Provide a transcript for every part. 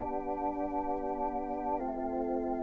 Thank you.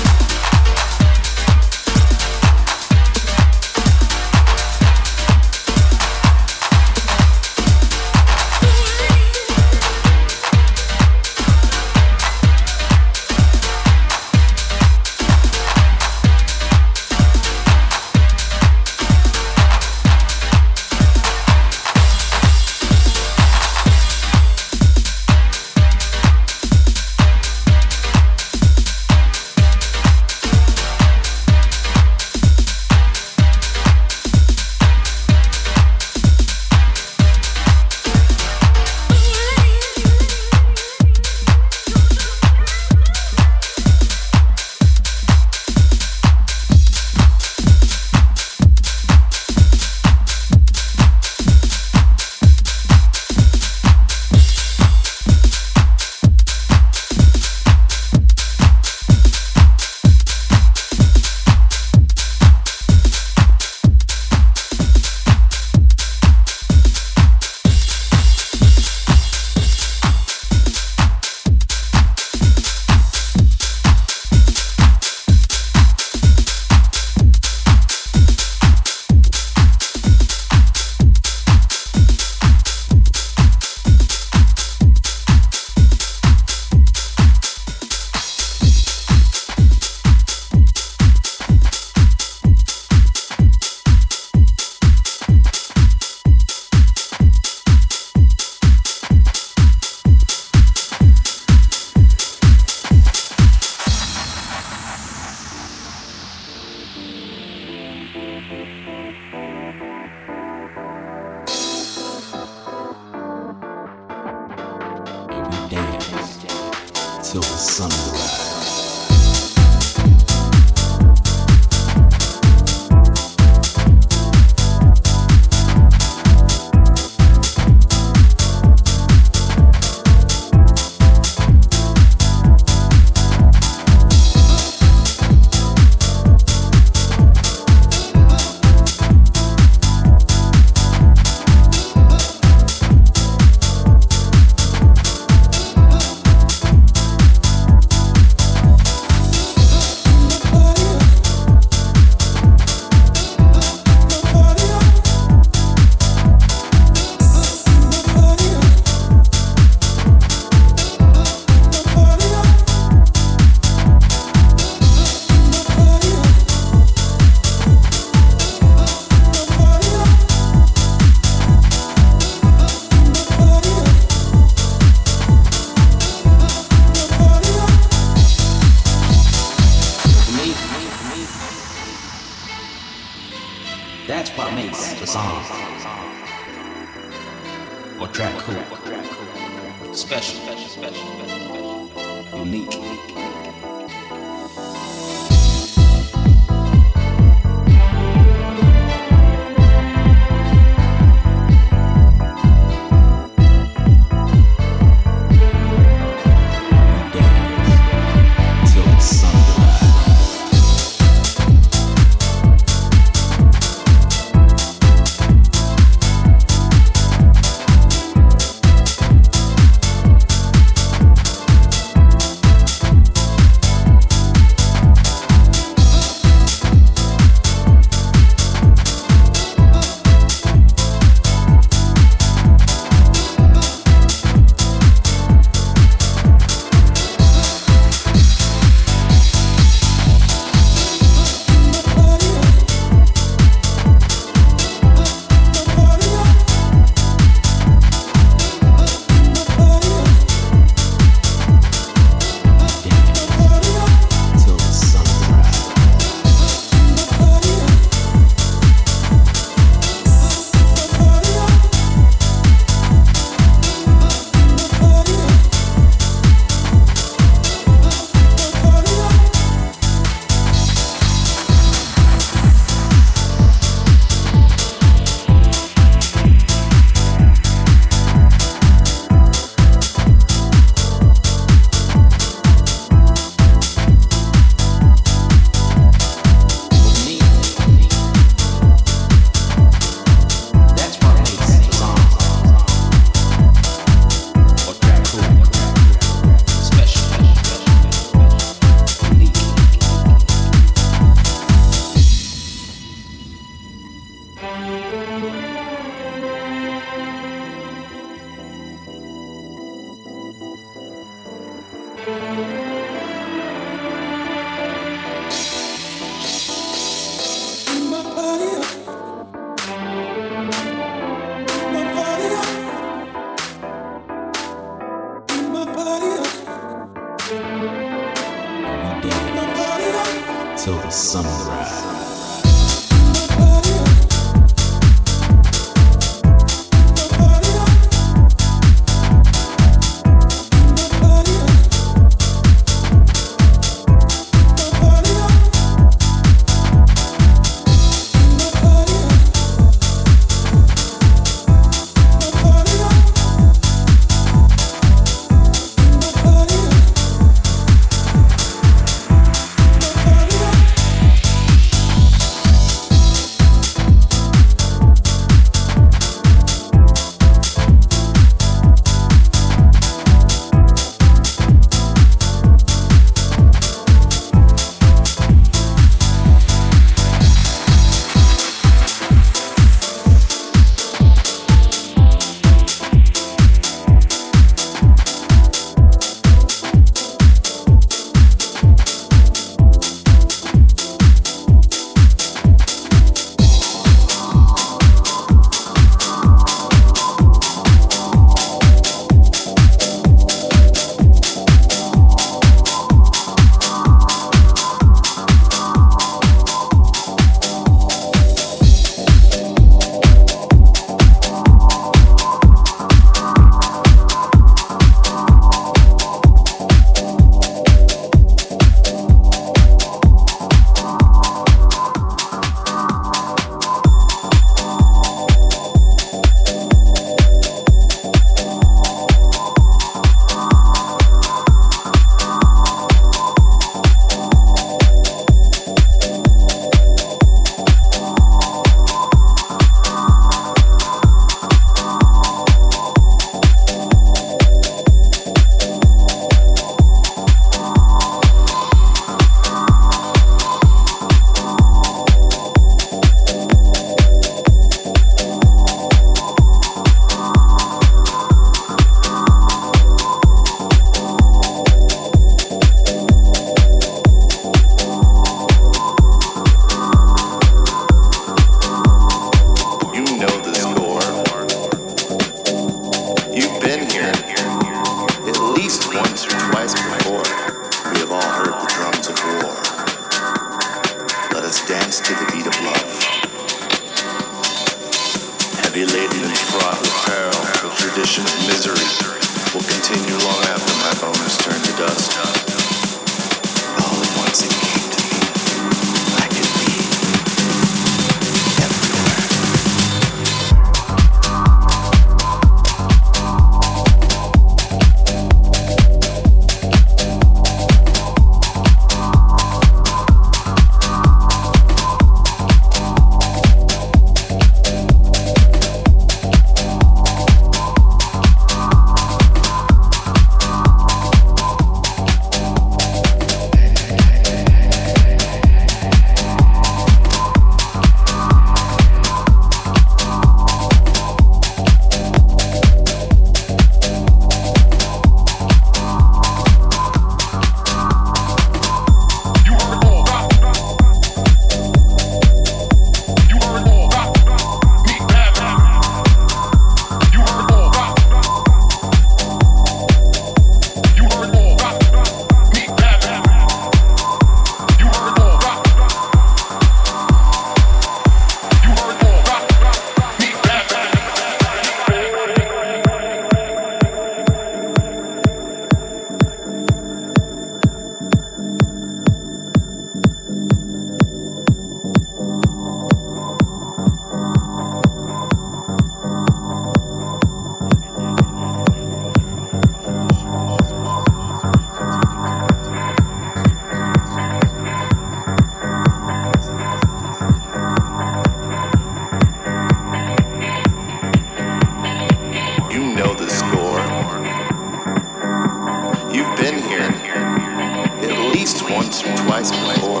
Once twice before.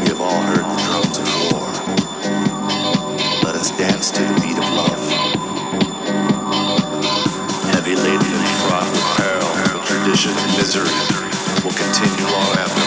We have all heard the drums of war. Let us dance to the beat of love. Heavy laden and fraught with peril, tradition and misery, will continue long after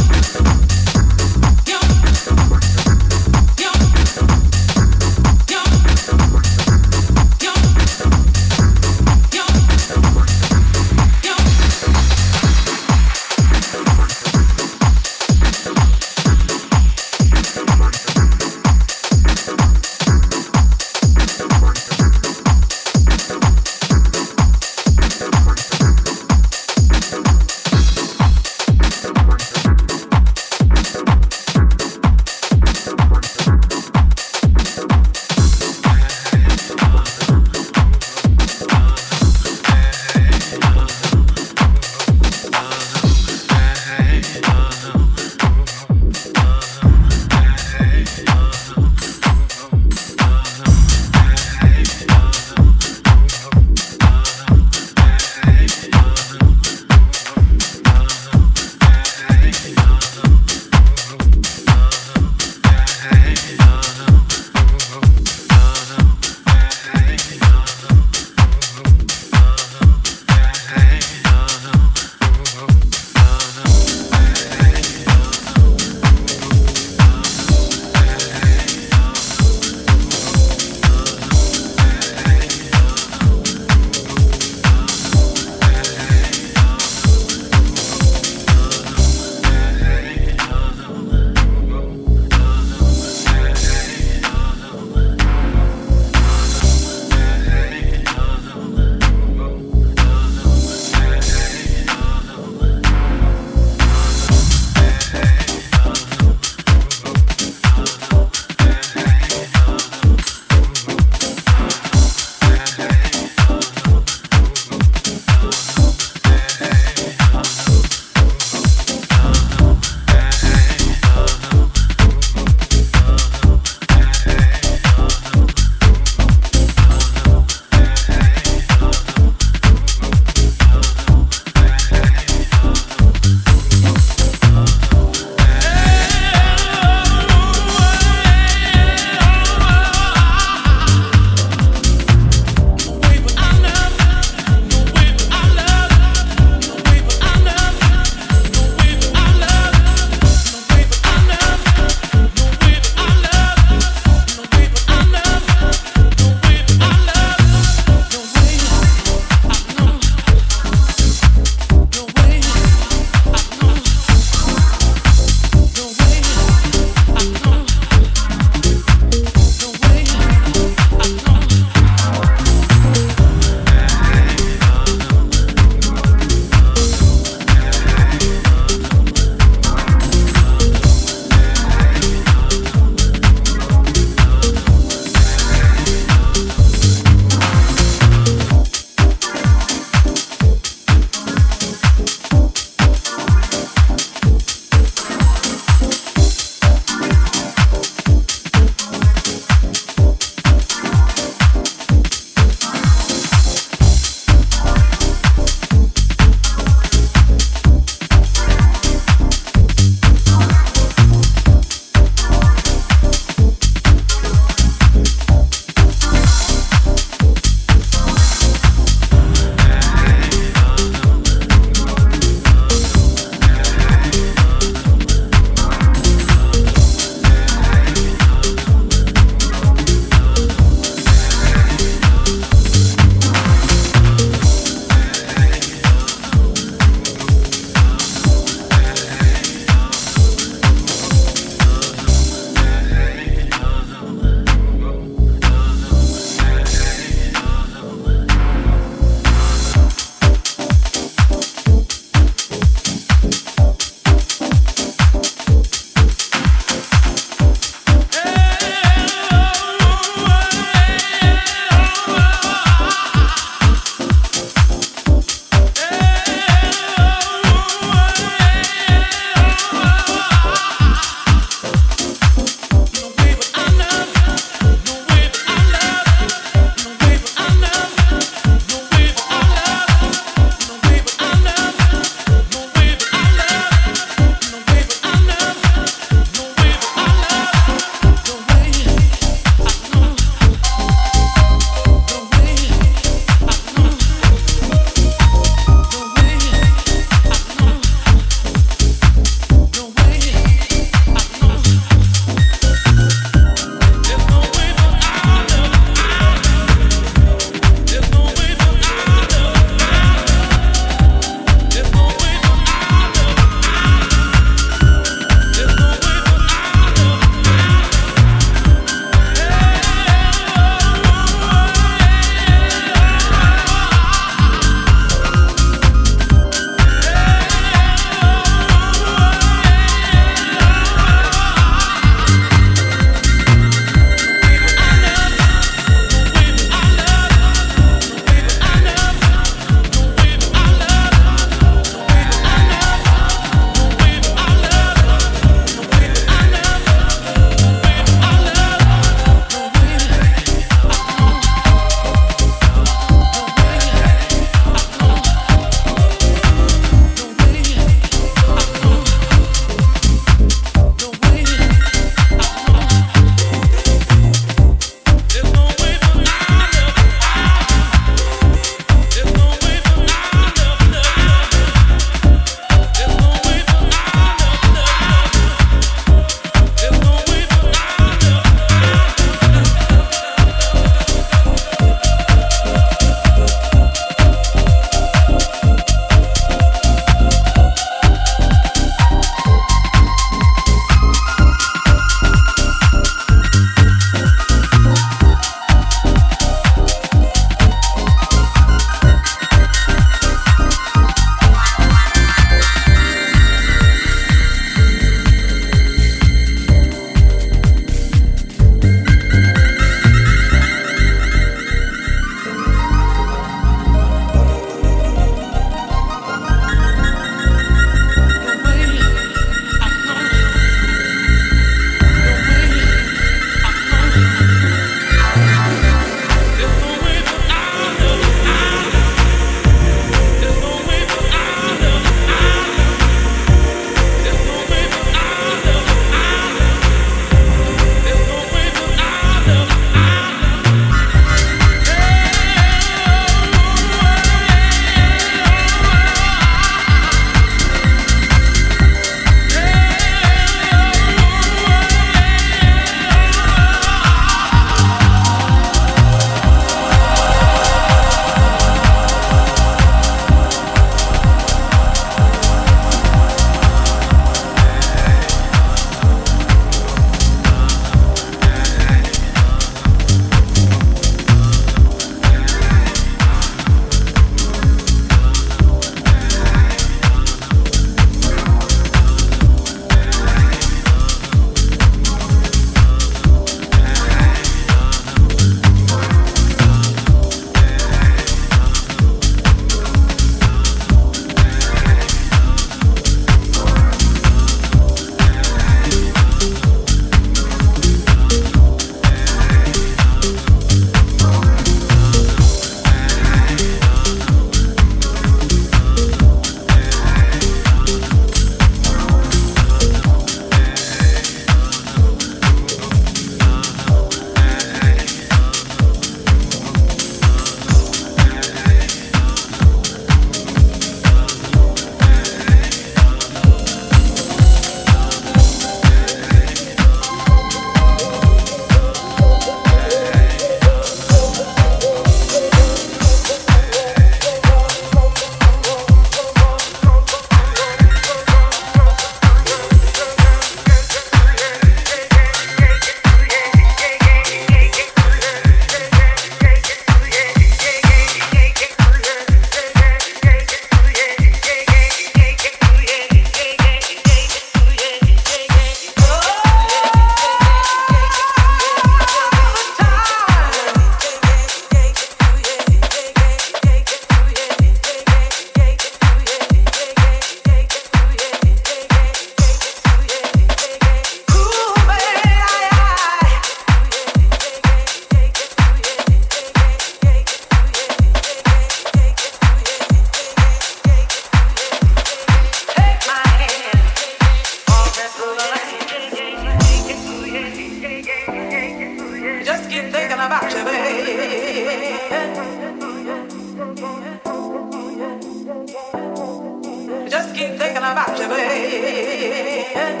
just keep thinking about you, babe.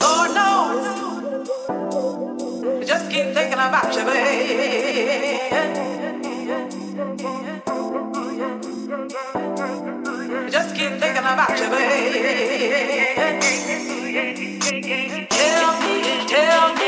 Lord knows, just keep thinking about you, babe. Just keep thinking about you, babe. Tell me, tell me.